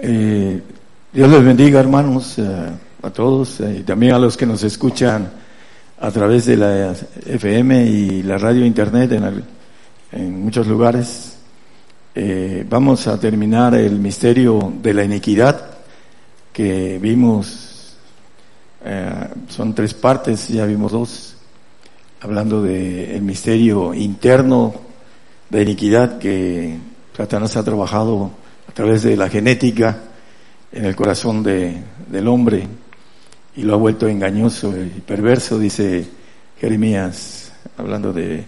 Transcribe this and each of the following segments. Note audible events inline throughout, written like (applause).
Eh, Dios les bendiga, hermanos, eh, a todos eh, y también a los que nos escuchan a través de la FM y la radio internet en, muchos lugares. Vamos a terminar el misterio de la iniquidad que vimos, son tres partes, ya vimos dos, hablando del el misterio interno de iniquidad que Satanás ha trabajado través de la genética en el corazón de, del hombre y lo ha vuelto engañoso y perverso, dice Jeremías, hablando de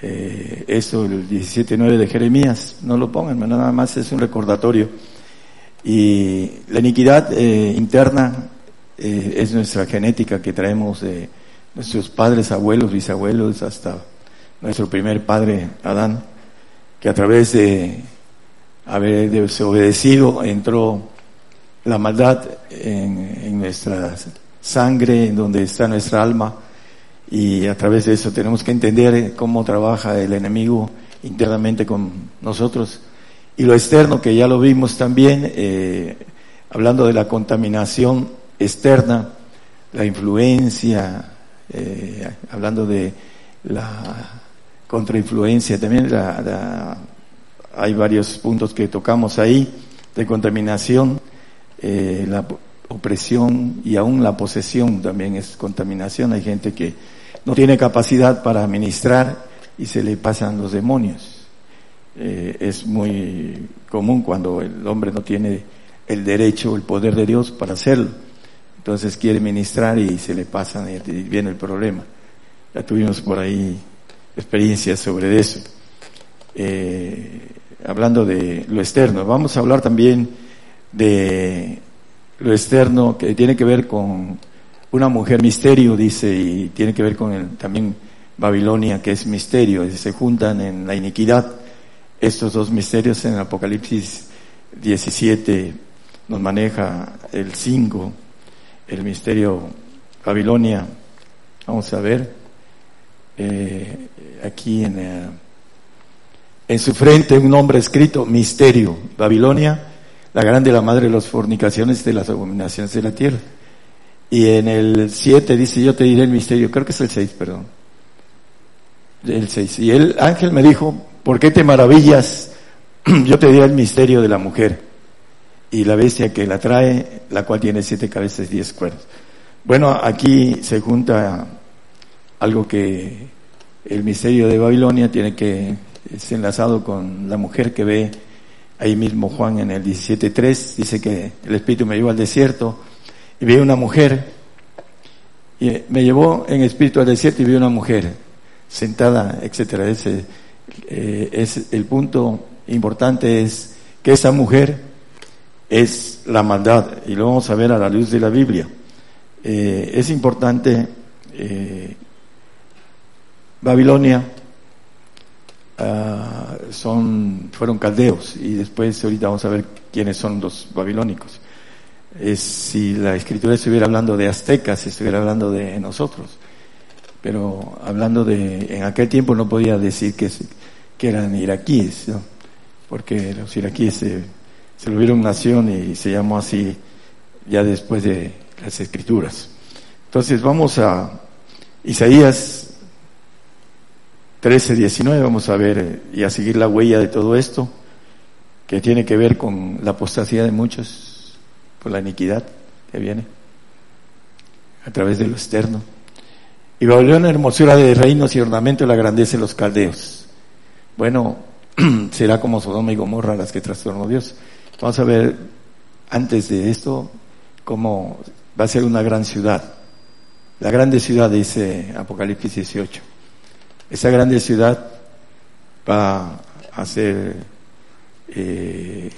eh, eso, el 17.9 de Jeremías, no lo pongan, nada más es un recordatorio. Y la iniquidad eh, interna eh, es nuestra genética que traemos de nuestros padres, abuelos, bisabuelos, hasta nuestro primer padre, Adán, que a través de haber desobedecido entró la maldad en, nuestra sangre, en donde está nuestra alma, y a través de eso tenemos que entender cómo trabaja el enemigo internamente con nosotros. Y lo externo, que ya lo vimos también, eh, hablando de la contaminación externa, la influencia, eh, hablando de la contrainfluencia también, hay varios puntos que tocamos ahí, de contaminación, eh, la opresión y aún la posesión también es contaminación. Hay gente que no tiene capacidad para administrar y se le pasan los demonios. Eh, es muy común cuando el hombre no tiene el derecho, el poder de Dios para hacerlo. Entonces quiere ministrar y se le pasan y viene el problema. Ya tuvimos por ahí experiencias sobre eso. Eh, hablando de lo externo, vamos a hablar también de lo externo que tiene que ver con una mujer misterio, dice, y tiene que ver con el, también Babilonia, que es misterio, se juntan en la iniquidad. Estos dos misterios en Apocalipsis 17 nos maneja el 5, el misterio Babilonia. Vamos a ver, eh, aquí en, eh, en su frente un nombre escrito, misterio, Babilonia, la grande, la madre de las fornicaciones de las abominaciones de la tierra. Y en el 7 dice, yo te diré el misterio, creo que es el 6, perdón. El 6. Y el ángel me dijo, ¿por qué te maravillas? (clears throat) yo te diré el misterio de la mujer y la bestia que la trae, la cual tiene siete cabezas y diez cuernos. Bueno, aquí se junta algo que el misterio de Babilonia tiene que, es enlazado con la mujer que ve ahí mismo Juan en el 17.3, dice que el Espíritu me llevó al desierto y vi una mujer, y me llevó en espíritu al desierto y vi una mujer sentada, etcétera. Ese eh, es el punto importante es que esa mujer es la maldad y lo vamos a ver a la luz de la Biblia. Eh, es importante eh, Babilonia ah, son fueron caldeos y después ahorita vamos a ver quiénes son los babilónicos es si la escritura estuviera hablando de aztecas, estuviera hablando de nosotros. Pero hablando de, en aquel tiempo no podía decir que, que eran iraquíes, porque los iraquíes se, se volvieron nación y se llamó así ya después de las escrituras. Entonces vamos a Isaías 13, 19, vamos a ver y a seguir la huella de todo esto, que tiene que ver con la apostasía de muchos por la iniquidad que viene a través de lo externo. Y Babilonia, hermosura de reinos y ornamento la grandeza de los caldeos. Bueno, (clears throat) será como Sodoma y Gomorra las que trastornó Dios. Vamos a ver antes de esto cómo va a ser una gran ciudad. La grande ciudad, dice Apocalipsis 18. Esa grande ciudad va a ser eh,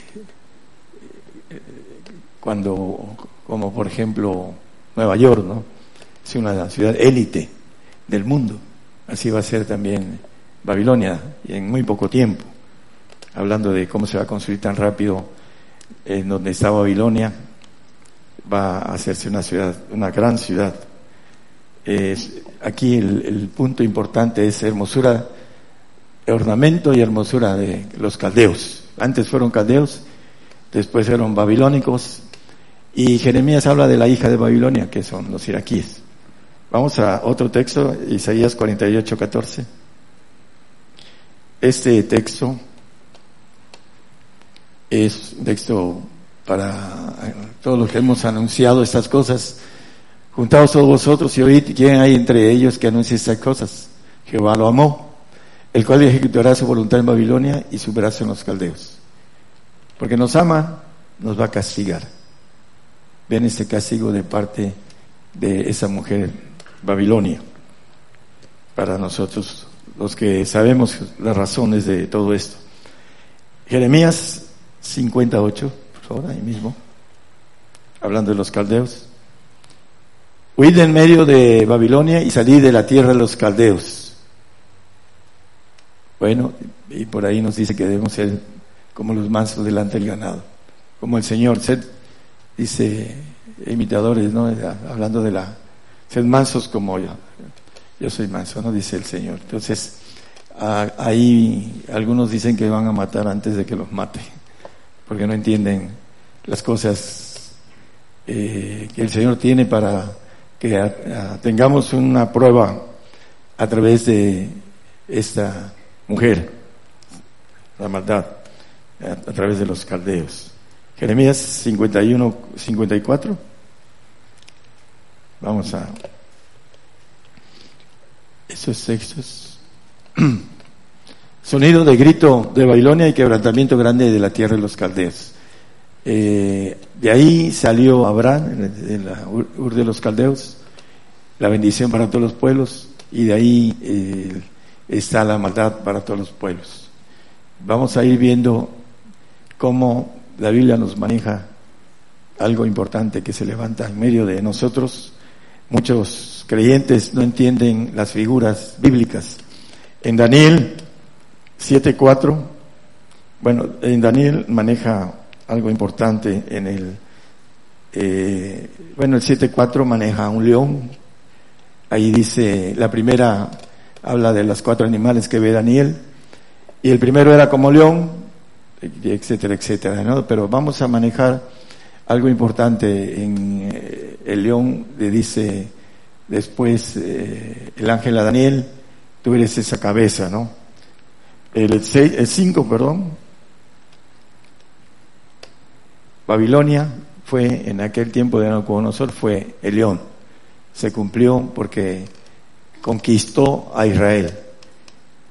cuando, como por ejemplo Nueva York, ¿no? Es una ciudad élite del mundo. Así va a ser también Babilonia y en muy poco tiempo. Hablando de cómo se va a construir tan rápido en donde está Babilonia, va a hacerse una ciudad, una gran ciudad. Es, aquí el, el punto importante es hermosura, ornamento y hermosura de los caldeos. Antes fueron caldeos después fueron babilónicos, y Jeremías habla de la hija de Babilonia, que son los iraquíes. Vamos a otro texto, Isaías 48, 14. Este texto es un texto para todos los que hemos anunciado estas cosas. Juntaos todos vosotros y oíd quién hay entre ellos que anuncie estas cosas. Jehová lo amó, el cual ejecutará su voluntad en Babilonia y su brazo en los caldeos. Porque nos ama, nos va a castigar. Ven este castigo de parte de esa mujer Babilonia. Para nosotros, los que sabemos las razones de todo esto. Jeremías 58, por favor, ahí mismo, hablando de los caldeos. Huid en medio de Babilonia y salí de la tierra de los caldeos. Bueno, y por ahí nos dice que debemos ser como los mansos delante del ganado, como el Señor, sed, dice imitadores, ¿no? Hablando de la, sed mansos como yo, yo soy manso, ¿no? Dice el Señor. Entonces, ahí algunos dicen que van a matar antes de que los mate porque no entienden las cosas eh, que el Señor tiene para que tengamos una prueba a través de esta mujer, la maldad, a, a través de los caldeos. Jeremías 51, 54. Vamos a esos textos. (clears throat) Sonido de grito de Babilonia y quebrantamiento grande de la tierra de los caldeos. Eh, de ahí salió Abraham, en la Ur de los Caldeos, la bendición para todos los pueblos, y de ahí eh, está la maldad para todos los pueblos. Vamos a ir viendo cómo la Biblia nos maneja algo importante que se levanta en medio de nosotros. Muchos creyentes no entienden las figuras bíblicas. En Daniel 7.4, bueno, en Daniel maneja algo importante en el, eh, bueno, el 7.4 maneja un león, ahí dice, la primera habla de los cuatro animales que ve Daniel, y el primero era como león, etcétera, etcétera, ¿no? Pero vamos a manejar algo importante en eh, el león, le dice después eh, el ángel a Daniel, tú eres esa cabeza, ¿no? el 5, perdón, Babilonia fue en aquel tiempo de Nabucodonosor fue el león. Se cumplió porque conquistó a Israel.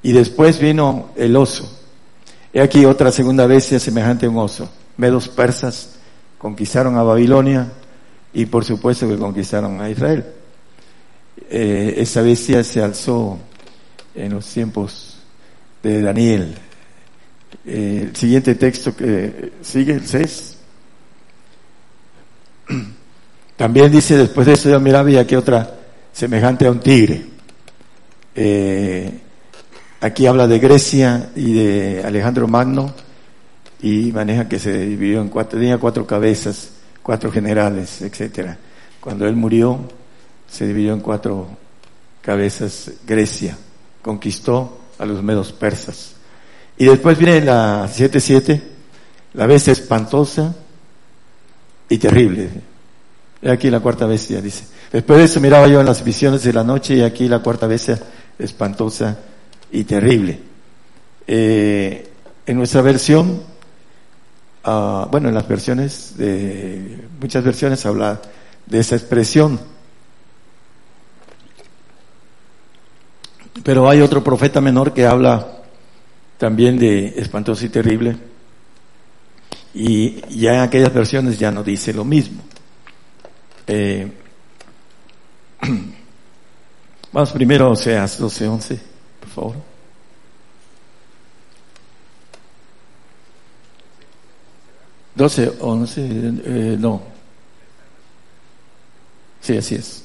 Y después vino el oso. He aquí otra segunda bestia semejante a un oso. Medos persas conquistaron a Babilonia y por supuesto que conquistaron a Israel. Eh, esa bestia se alzó en los tiempos de Daniel. Eh, el siguiente texto que sigue, el 6. (clears throat) También dice, después de eso yo miraba y aquí otra semejante a un tigre. Eh, aquí habla de Grecia y de Alejandro Magno y maneja que se dividió en cuatro, tenía cuatro cabezas, cuatro generales, etcétera. Cuando él murió, se dividió en cuatro cabezas Grecia. Conquistó a los medos persas. Y después viene la 7.7, la bestia espantosa y terrible. Y aquí la cuarta bestia, dice. Después de eso miraba yo en las visiones de la noche y aquí la cuarta bestia espantosa y terrible. Eh, en nuestra versión, uh, bueno, en las versiones de, muchas versiones habla de esa expresión Pero hay otro profeta menor que habla también de espantoso y terrible. Y ya en aquellas versiones ya no dice lo mismo. Eh, (clears throat) vamos primero a Oseas 12:11, por favor. Doce, once, eh, no. Sí, así es.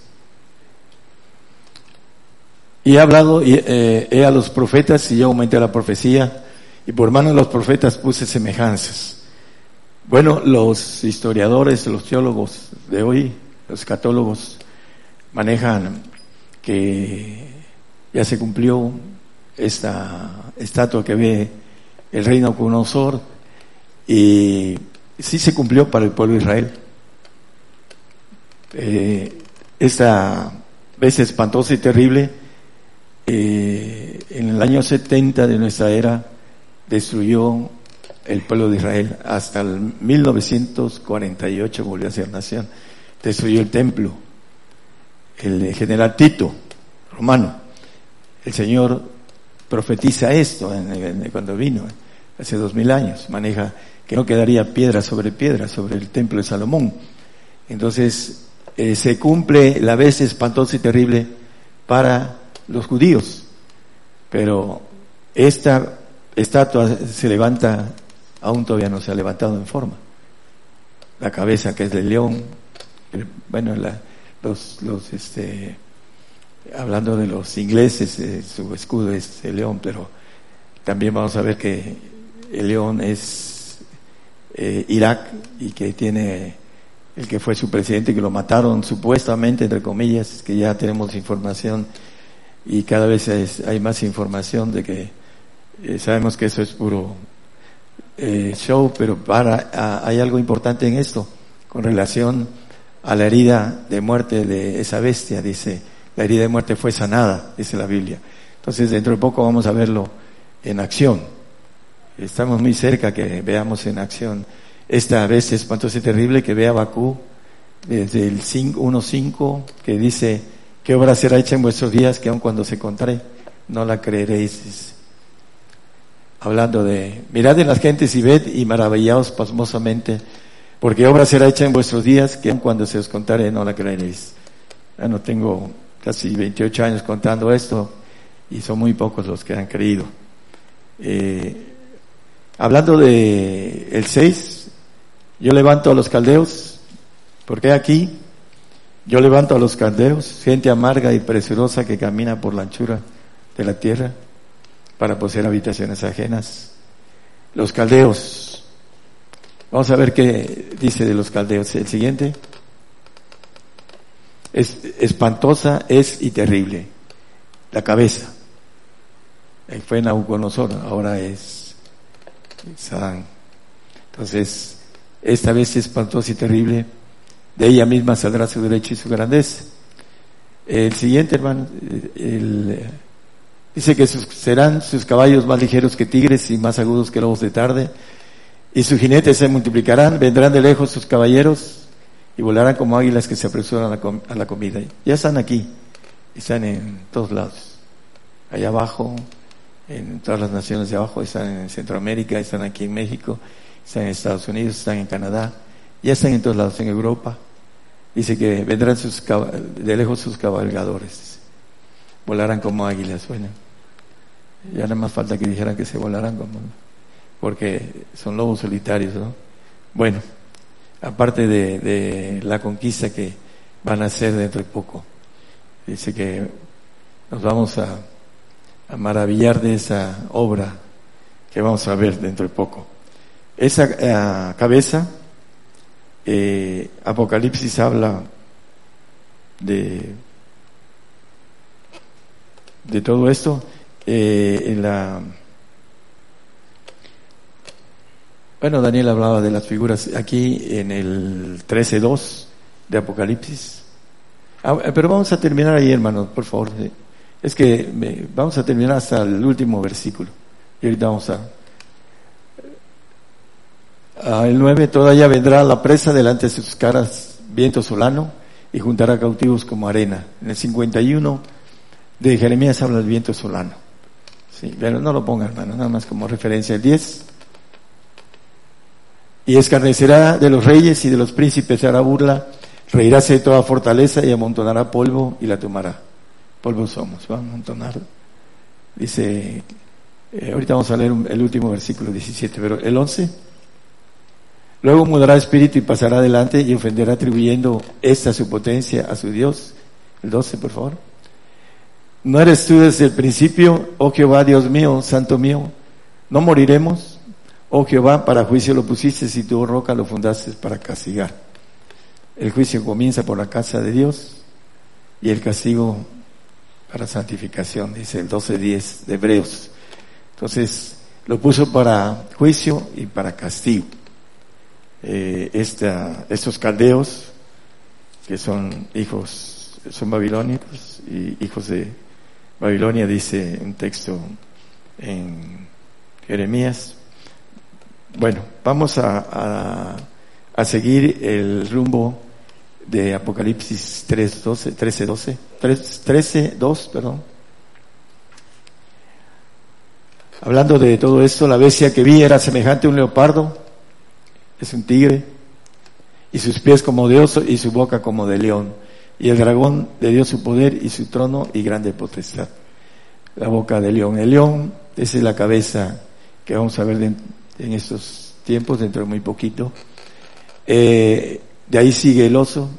Y he hablado eh, he a los profetas y yo aumenté la profecía y por mano de los profetas puse semejanzas. Bueno, los historiadores, los teólogos de hoy, los católogos, manejan que ya se cumplió esta estatua que ve el reino Cunosor y sí se cumplió para el pueblo de Israel. Eh, esta vez espantosa y terrible, eh, en el año 70 de nuestra era, destruyó el pueblo de Israel. Hasta el 1948 volvió a ser nación. Destruyó el templo. El general Tito, romano, el Señor profetiza esto cuando vino, hace dos mil años. Maneja que no quedaría piedra sobre piedra sobre el templo de Salomón. Entonces, eh, se cumple la vez espantosa y terrible para los judíos. Pero esta estatua se levanta, aún todavía no se ha levantado en forma. La cabeza que es del león, bueno, los, los, este, hablando de los ingleses, eh, su escudo es el león, pero también vamos a ver que el león es eh, Irak y que tiene el que fue su presidente, que lo mataron supuestamente, entre comillas, que ya tenemos información y cada vez hay más información de que eh, sabemos que eso es puro eh, show, pero para, hay algo importante en esto con relación a la herida de muerte de esa bestia, dice, la herida de muerte fue sanada, dice la Biblia. Entonces dentro de poco vamos a verlo en acción. Estamos muy cerca que veamos en acción esta bestia espantosa y terrible que ve a Bakú desde el 1.5 que dice, ¿qué obra será hecha en vuestros días que aun cuando se contare no la creeréis? Hablando de, mirad en las gentes y ved y maravillaos pasmosamente, porque obra será hecha en vuestros días que cuando se os contare no la creeréis. Ya no tengo casi 28 años contando esto y son muy pocos los que han creído. Eh, hablando de el 6, yo levanto a los caldeos, porque aquí yo levanto a los caldeos, gente amarga y preciosa que camina por la anchura de la tierra para poseer habitaciones ajenas. Los caldeos. Vamos a ver qué dice de los caldeos. El siguiente. Es espantosa, es y terrible. La cabeza. Fue Nabucodonosor, ahora es Sadán. Entonces, esta vez espantosa y terrible, de ella misma saldrá su derecho y su grandeza. El siguiente, hermano, dice que serán sus caballos más ligeros que tigres y más agudos que lobos de tarde, y sus jinetes se multiplicarán, vendrán de lejos sus caballeros y volarán como águilas que se apresuran a la, comida. Ya están aquí, están en todos lados, allá abajo, en todas las naciones de abajo, están en Centroamérica, están aquí en México, están en Estados Unidos, están en Canadá, ya están en todos lados, en Europa. Dice que vendrán de lejos sus cabalgadores, volarán como águilas. Bueno, ya nada más falta que dijeran que se volarán como, porque son lobos solitarios, ¿no? Bueno, aparte de, de la conquista que van a hacer dentro de poco, dice que nos vamos a, a maravillar de esa obra que vamos a ver dentro de poco. Esa eh, cabeza, eh, Apocalipsis habla de, de todo esto. Eh, bueno, Daniel hablaba de las figuras aquí en el 13.2 de Apocalipsis. Ah, pero vamos a terminar ahí, hermanos, por favor. Es que vamos a terminar hasta el último versículo. Y ahorita vamos a el 9, todavía vendrá la presa delante de sus caras, viento solano, y juntará cautivos como arena. En el 51 de Jeremías habla del viento solano. Pero no lo ponga, hermano, nada más como referencia. El 10. Y escarnecerá de los reyes y de los príncipes, hará burla, reirase de toda fortaleza y amontonará polvo y la tomará. Polvo somos, va a amontonar. Dice, eh, ahorita vamos a leer el último versículo 17, pero el 11. Luego mudará espíritu y pasará adelante y ofenderá atribuyendo esta su potencia a su Dios. El 12, por favor. ¿No eres tú desde el principio, oh Jehová, Dios mío, santo mío? ¿No moriremos? Oh Jehová, para juicio lo pusiste y tu roca lo fundaste para castigar. El juicio comienza por la casa de Dios y el castigo para santificación, dice el 12.10 de Hebreos. Entonces, lo puso para juicio y para castigo. eh, esta, estos caldeos, que son hijos, son babilónicos y hijos de Babilonia, dice un texto en Jeremías. Bueno, vamos a, a, seguir el rumbo de Apocalipsis 3, 12, 13, 12, 13, 2, perdón. Hablando de todo esto, la bestia que vi era semejante a un leopardo, es un tigre, y sus pies como de oso y su boca como de león. Y el dragón le dio su poder y su trono y grande potestad. La boca de león. El león esa es la cabeza que vamos a ver en estos tiempos, dentro de muy poquito. Eh, de ahí sigue el oso,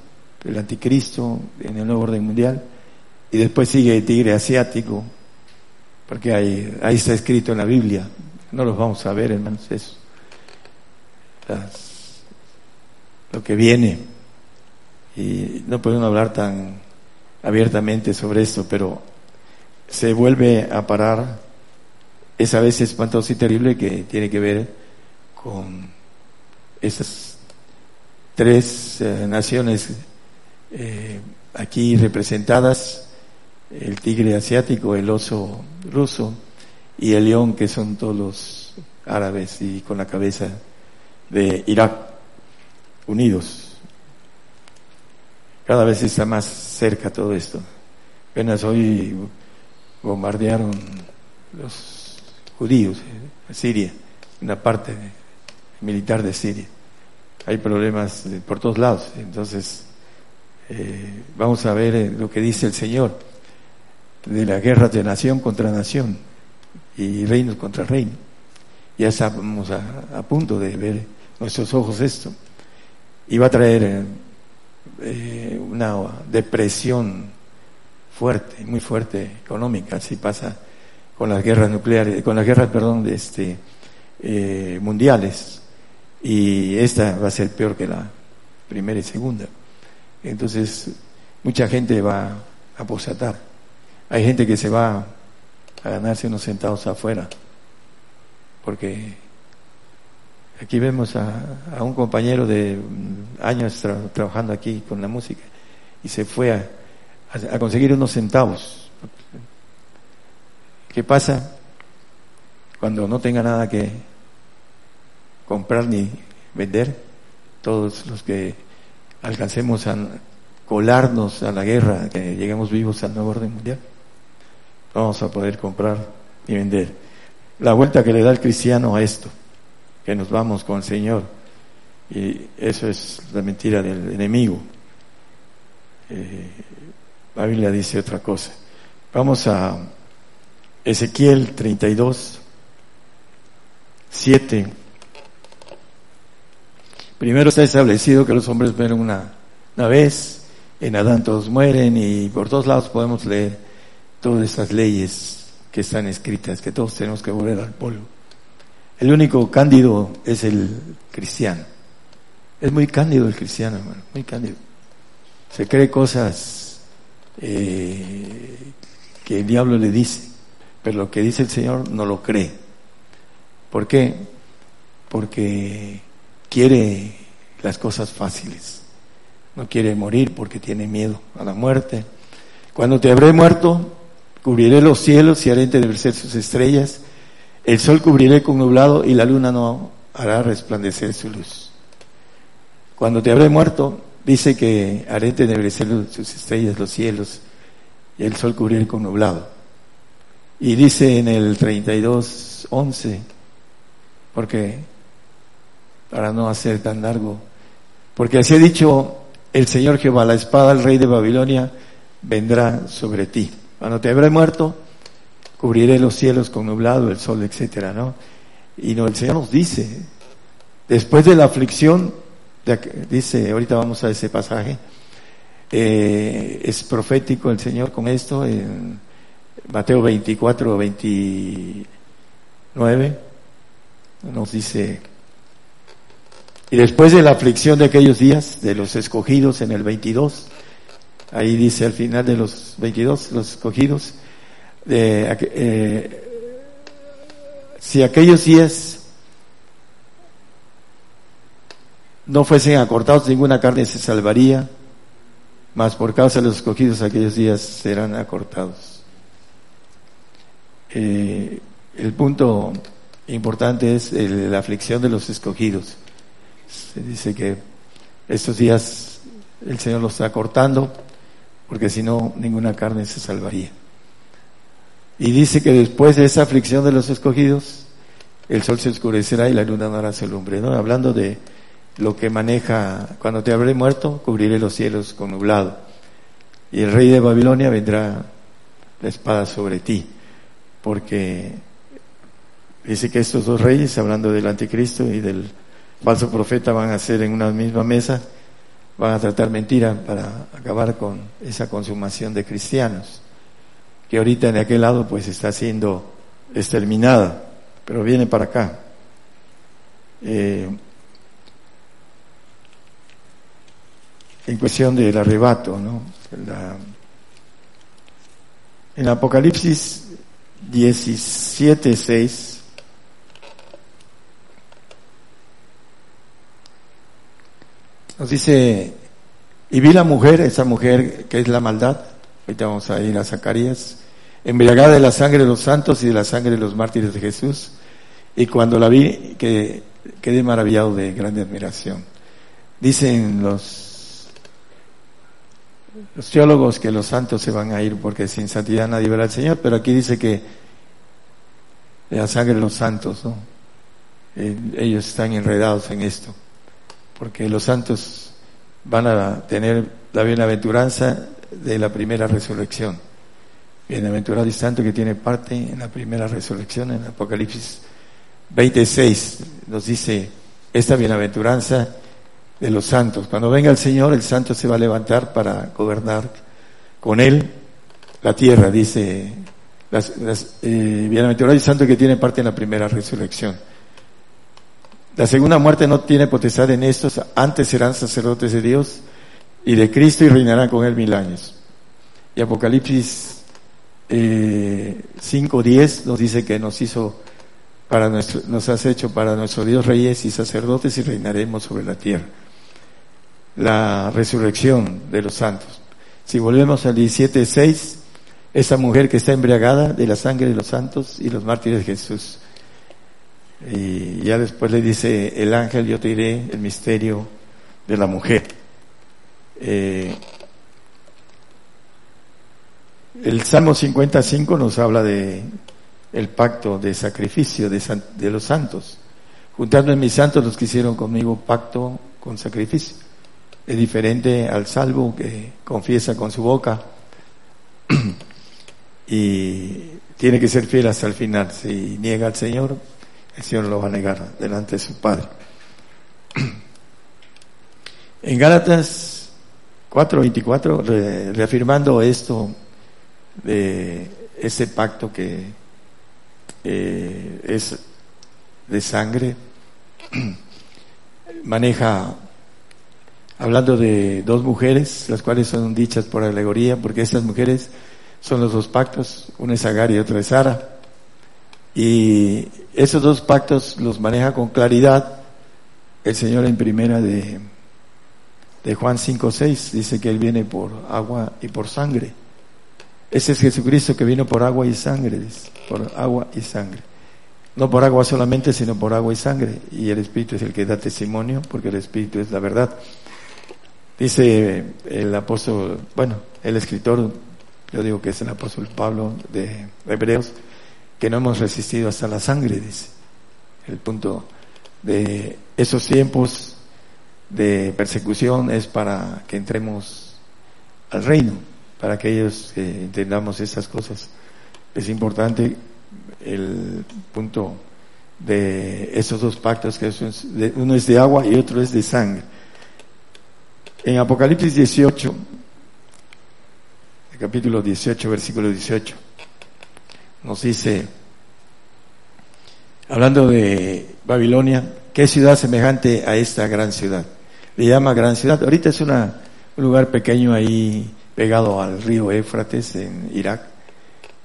el anticristo en el nuevo orden mundial. Y después sigue el tigre asiático, porque ahí, ahí está escrito en la Biblia. No los vamos a ver, hermanos, eso. lo que viene. Y no podemos hablar tan abiertamente sobre esto, pero se vuelve a parar esa vez espantoso y terrible que tiene que ver con esas tres eh, naciones eh, aquí representadas, el tigre asiático, el oso ruso y el león que son todos los árabes y con la cabeza de Irak unidos. Cada vez está más cerca todo esto. Apenas hoy bombardearon los judíos, en Siria, una parte militar de Siria. Hay problemas por todos lados. Entonces, eh, vamos a ver eh, lo que dice el Señor de la guerra de nación contra nación y reinos contra reino. Ya estamos a, punto de ver nuestros ojos esto. Y va a traer eh, una depresión fuerte, muy fuerte económica, si pasa con las guerras nucleares, con las guerras, perdón, de este, eh, mundiales. Y esta va a ser peor que la primera y segunda. Entonces, mucha gente va a apostatar. Hay gente que se va a ganarse unos centavos afuera. Porque aquí vemos a, un compañero de años trabajando aquí con la música y se fue a conseguir unos centavos ¿Qué pasa cuando no tenga nada que comprar ni vender? Todos los que alcancemos a colarnos a la guerra, que lleguemos vivos al nuevo orden mundial, vamos a poder comprar y vender. La vuelta que le da el cristiano a esto, que nos vamos con el Señor, y eso es la mentira del enemigo. Eh, la Biblia dice otra cosa. Vamos a Ezequiel 32, 7. Primero está establecido que los hombres mueren una, una vez, en Adán todos mueren y por todos lados podemos leer todas esas leyes que están escritas, que todos tenemos que volver al polvo. El único cándido es el cristiano. Es muy cándido el cristiano, hermano, muy cándido. Se cree cosas eh, que el diablo le dice pero lo que dice el Señor no lo cree. ¿Por qué? Porque quiere las cosas fáciles. No quiere morir porque tiene miedo a la muerte. Cuando te habré muerto, cubriré los cielos y haré ser sus estrellas. El sol cubriré con nublado y la luna no hará resplandecer su luz. Cuando te habré muerto, dice que haré ser sus estrellas los cielos y el sol cubriré con nublado. Y dice en el 32, 11, porque para no hacer tan largo, porque así ha dicho el Señor Jehová, la espada del rey de Babilonia vendrá sobre ti. Cuando te habré muerto, cubriré los cielos con nublado, el sol, etcétera, ¿no? Y no, el Señor nos dice, después de la aflicción, dice, ahorita vamos a ese pasaje, eh, es profético el Señor con esto, en Mateo 24, 29 nos dice, y después de la aflicción de aquellos días, de los escogidos en el 22, ahí dice al final de los 22, los escogidos, eh, si aquellos días no fuesen acortados, ninguna carne se salvaría, mas por causa de los escogidos aquellos días serán acortados. Eh, el punto importante es la aflicción de los escogidos. Se dice que estos días el Señor los está cortando, porque si no, ninguna carne se salvaría. Y dice que después de esa aflicción de los escogidos, el sol se oscurecerá y la luna no hará su lumbre. ¿no? Hablando de lo que maneja, cuando te habré muerto, cubriré los cielos con nublado. Y el rey de Babilonia vendrá la espada sobre ti, porque dice que estos dos reyes, hablando del anticristo y del falso profeta, van a ser en una misma mesa, van a tratar mentira para acabar con esa consumación de cristianos, que ahorita en aquel lado pues está siendo exterminada, pero viene para acá. Eh, en cuestión del arrebato, ¿no? en Apocalipsis 17, 6, nos dice, y vi la mujer, esa mujer que es la maldad, ahorita vamos a ir a Zacarías, embriagada de la sangre de los santos y de la sangre de los mártires de Jesús, y cuando la vi, que quedé maravillado de grande admiración. Dicen los teólogos que los santos se van a ir porque sin santidad nadie verá al Señor, pero aquí dice que la sangre de los santos, ¿no? Eh, ellos están enredados en esto, porque los santos van a tener la bienaventuranza de la primera resurrección. Bienaventurado y santo que tiene parte en la primera resurrección, en Apocalipsis 26 nos dice esta bienaventuranza de los santos. Cuando venga el Señor, el santo se va a levantar para gobernar con él la tierra, dice las, las eh, bienaventurado y santo que tiene parte en la primera resurrección. La segunda muerte no tiene potestad en estos, antes serán sacerdotes de Dios y de Cristo y reinarán con él mil años. Y Apocalipsis eh, 5.10 nos dice que nos hizo para nuestro, nos has hecho para nuestro Dios reyes y sacerdotes y reinaremos sobre la tierra la resurrección de los santos. Si volvemos al 17.6, esa mujer que está embriagada de la sangre de los santos y los mártires de Jesús. Y ya después le dice el ángel, yo te diré el misterio de la mujer. Eh, el Salmo 55 nos habla de el pacto de sacrificio de, de los santos. Juntando en mis santos los que hicieron conmigo pacto con sacrificio es diferente al salvo que confiesa con su boca (clears throat) y tiene que ser fiel hasta el final. Si niega al Señor, el Señor lo va a negar delante de su Padre. (clears throat) En Gálatas 4:24, reafirmando esto de ese pacto que eh, es de sangre, (clears throat) maneja hablando de dos mujeres, las cuales son dichas por alegoría, porque estas mujeres son los dos pactos, una es Agar y otra es Sara. Y esos dos pactos los maneja con claridad el Señor en primera de, de Juan 5.6, dice que Él viene por agua y por sangre. Ese es Jesucristo que vino por agua y sangre, por agua y sangre. No por agua solamente, sino por agua y sangre. Y el Espíritu es el que da testimonio, porque el Espíritu es la verdad. Dice el apóstol, bueno, el escritor, yo digo que es el apóstol Pablo de Hebreos, que no hemos resistido hasta la sangre, dice. El punto de esos tiempos de persecución es para que entremos al reino, para que ellos entendamos esas cosas. Es importante el punto de esos dos pactos, que uno es de agua y otro es de sangre. En Apocalipsis 18, capítulo 18, versículo 18, nos dice, hablando de Babilonia, ¿qué ciudad semejante a esta gran ciudad? Le llama gran ciudad. Ahorita es una, un lugar pequeño ahí pegado al río Éfrates en Irak.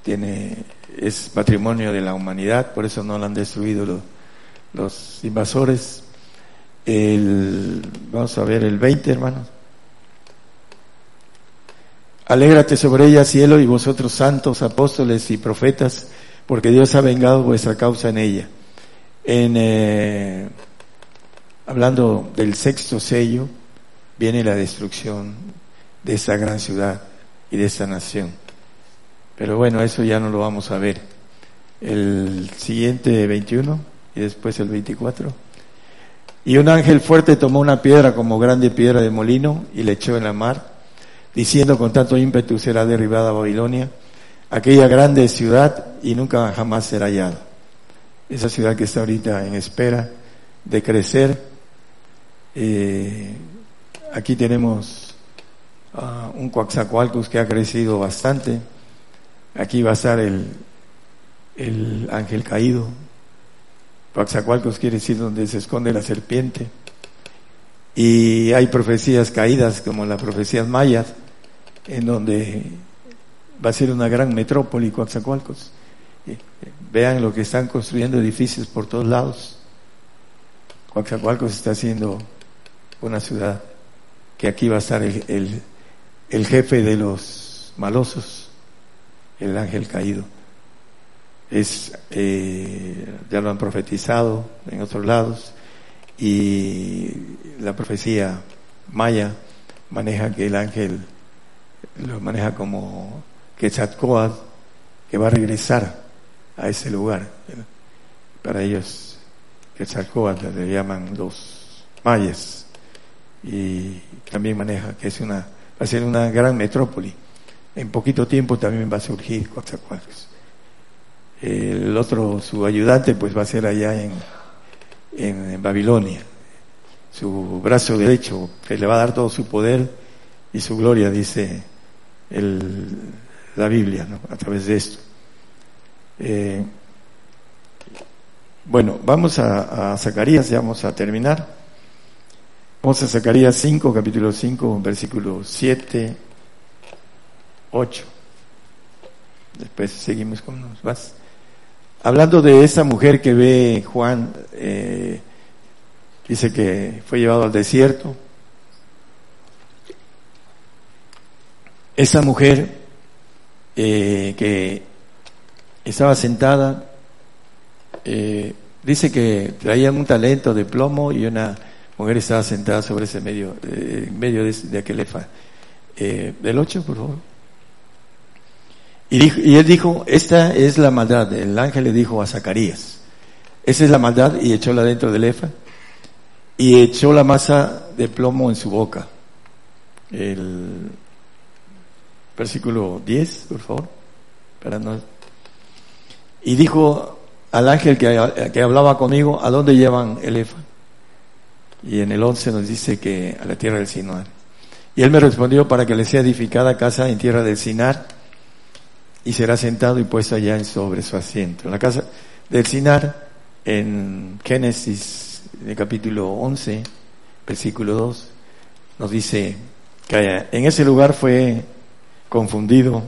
Tiene, es patrimonio de la humanidad, por eso no lo han destruido los, los invasores el, vamos a ver el 20, hermanos. Alégrate sobre ella, cielo, y vosotros santos, apóstoles y profetas, porque Dios ha vengado vuestra causa en ella. En, eh, hablando del sexto sello, viene la destrucción de esa gran ciudad y de esa nación. Pero bueno, eso ya no lo vamos a ver. El siguiente 21 y después el 24. Y un ángel fuerte tomó una piedra como grande piedra de molino y le echó en la mar diciendo con tanto ímpetu será derribada Babilonia, aquella grande ciudad y nunca jamás será hallada. Esa ciudad que está ahorita en espera de crecer. Eh, aquí tenemos uh, un Coaxacualcos que ha crecido bastante. Aquí va a estar el, el ángel caído. Coaxacualcos quiere decir donde se esconde la serpiente. Y hay profecías caídas, como las profecías mayas, en donde va a ser una gran metrópoli, Coatzacoalcos. Vean lo que están construyendo edificios por todos lados. Coatzacoalcos está haciendo una ciudad que aquí va a estar el, el, jefe de los malosos, el ángel caído. Es, eh, ya lo han profetizado en otros lados y la profecía maya maneja que el ángel lo maneja como Quetzalcoatl, que va a regresar a ese lugar. Para ellos, Quetzalcoatl le llaman los mayas. Y también maneja que es una, va a ser una gran metrópoli. En poquito tiempo también va a surgir Quetzalcoatl. El otro, su ayudante, pues va a ser allá en, en, Babilonia. Su brazo derecho, que le va a dar todo su poder y su gloria, dice el, la Biblia ¿no? a través de esto. Eh, bueno, vamos a, a, Zacarías, ya vamos a terminar. Vamos a Zacarías 5, capítulo 5, versículo 7, 8. Después seguimos con los más. Hablando de esa mujer que ve Juan, eh, dice que fue llevado al desierto, Esa mujer eh, que estaba sentada, eh, dice que traía un talento de plomo y una mujer estaba sentada sobre ese medio, eh, en medio de, aquel efa. del 8, por favor. Y, y él dijo, esta es la maldad. El ángel le dijo a Zacarías, esa es la maldad y echóla dentro del efa y echó la masa de plomo en su boca. El, versículo 10, por favor. Para no... Y dijo al ángel que, que, hablaba conmigo, ¿a dónde llevan el Efa? Y en el 11 nos dice que a la tierra del Sinar. Y él me respondió para que le sea edificada casa en tierra del Sinar y será sentado y puesto allá sobre su asiento. En la casa del Sinar, en Génesis, en el capítulo 11, versículo 2, nos dice que en ese lugar fue confundido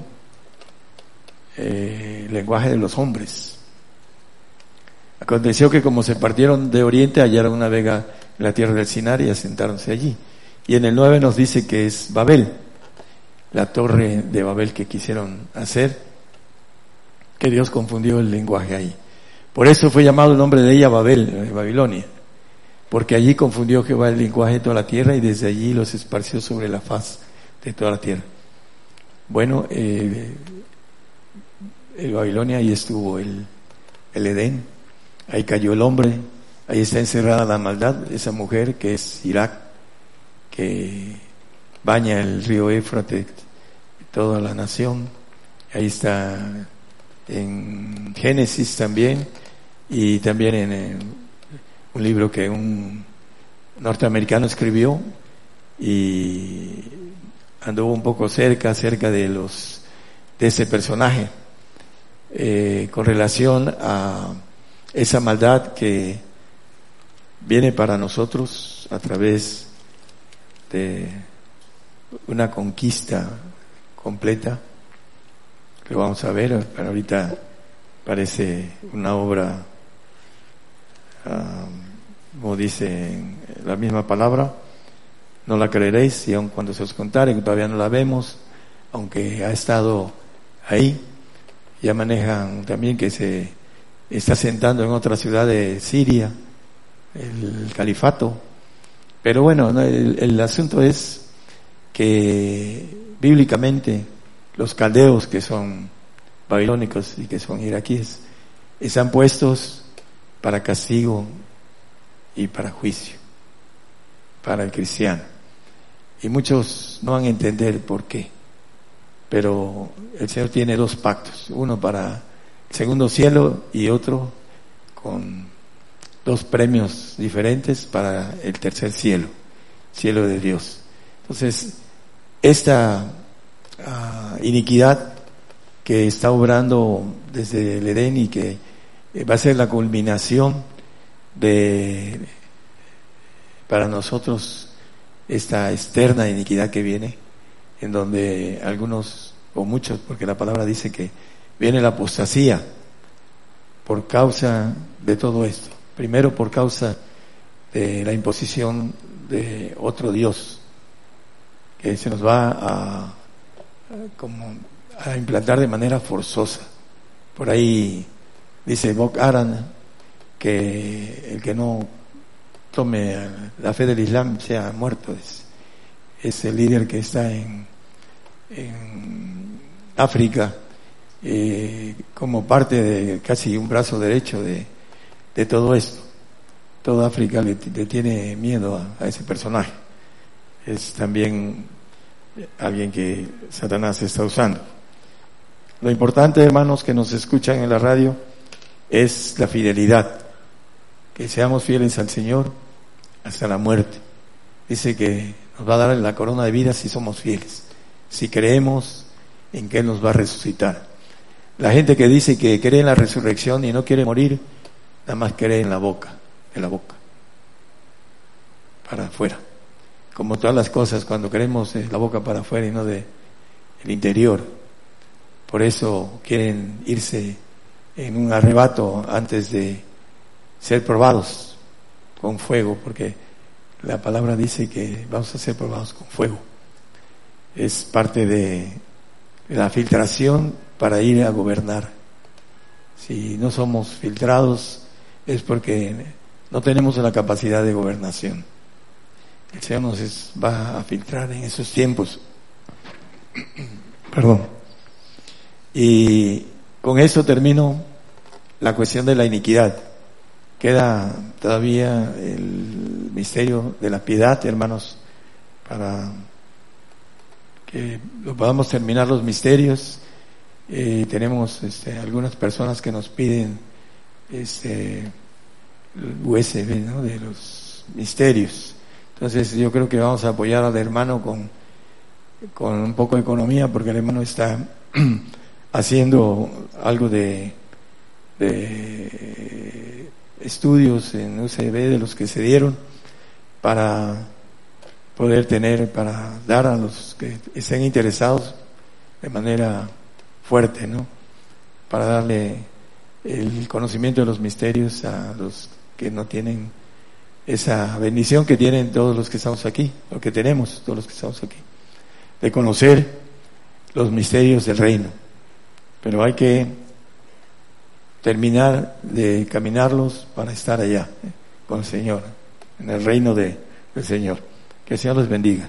eh, el lenguaje de los hombres. Aconteció que como se partieron de oriente hallaron una vega en la tierra del Sinar y asentáronse allí. Y en el 9 nos dice que es Babel, la torre de Babel que quisieron hacer, que Dios confundió el lenguaje ahí. Por eso fue llamado el nombre de ella Babel, eh, Babilonia, porque allí confundió Jehová el lenguaje de toda la tierra y desde allí los esparció sobre la faz de toda la tierra. Bueno, eh, en Babilonia ahí estuvo el, el Edén, ahí cayó el hombre, ahí está encerrada la maldad, esa mujer que es Irak, que baña el río Éfrates, toda la nación, ahí está en Génesis también, y también en, un libro que un norteamericano escribió, y anduvo un poco cerca, cerca de los, de ese personaje, eh, con relación a esa maldad que viene para nosotros a través de una conquista completa, que vamos a ver, pero ahorita parece una obra ah, como dice la misma palabra, no la creeréis y aun cuando se os contare, que todavía no la vemos, aunque ha estado ahí, ya manejan también que se está sentando en otra ciudad de Siria, el califato. Pero bueno, el, asunto es que bíblicamente los caldeos que son babilónicos y que son iraquíes están puestos para castigo y para juicio, para el cristiano. Y muchos no van a entender por qué. Pero el Señor tiene dos pactos, uno para el segundo cielo y otro con dos premios diferentes para el tercer cielo, cielo de Dios. Entonces, esta ah, iniquidad que está obrando desde el Edén y que eh, va a ser la culminación de para nosotros esta externa iniquidad que viene, en donde algunos o muchos, porque la palabra dice que viene la apostasía por causa de todo esto. Primero por causa de la imposición de otro Dios que se nos va a, como a implantar de manera forzosa. Por ahí dice Bok Aran que el que no tome la fe del Islam sea muerto. Es, el líder que está en, en África eh, como parte de casi un brazo derecho de, de todo esto. Toda África le, tiene miedo a, ese personaje. Es también alguien que Satanás está usando. Lo importante, hermanos, que nos escuchan en la radio es la fidelidad. Que seamos fieles al Señor hasta la muerte. Dice que nos va a dar la corona de vida si somos fieles, si creemos en que Él nos va a resucitar. La gente que dice que cree en la resurrección y no quiere morir, nada más cree en la boca, en la boca, para afuera. Como todas las cosas, cuando creemos en la boca para afuera y no de el interior. Por eso quieren irse en un arrebato antes de ser probados con fuego, porque la palabra dice que vamos a ser probados con fuego. Es parte de la filtración para ir a gobernar. Si no somos filtrados es porque no tenemos la capacidad de gobernación. El Señor nos va a filtrar en esos tiempos. (clears throat) Perdón. Y con eso termino la cuestión de la iniquidad. Queda todavía el misterio de la piedad, hermanos, para que lo podamos terminar los misterios eh, tenemos este, algunas personas que nos piden este, USB de los misterios. Entonces yo creo que vamos a apoyar al hermano con, con un poco de economía porque el hermano está (clears throat) haciendo algo de, de estudios en UCB de los que se dieron para poder tener, para dar a los que estén interesados de manera fuerte, ¿no? Para darle el conocimiento de los misterios a los que no tienen esa bendición que tienen todos los que estamos aquí, lo que tenemos todos los que estamos aquí, de conocer los misterios del reino. Pero hay que terminar de caminarlos para estar allá ¿eh? con el Señor, en el reino de, del Señor. Que el Señor los bendiga.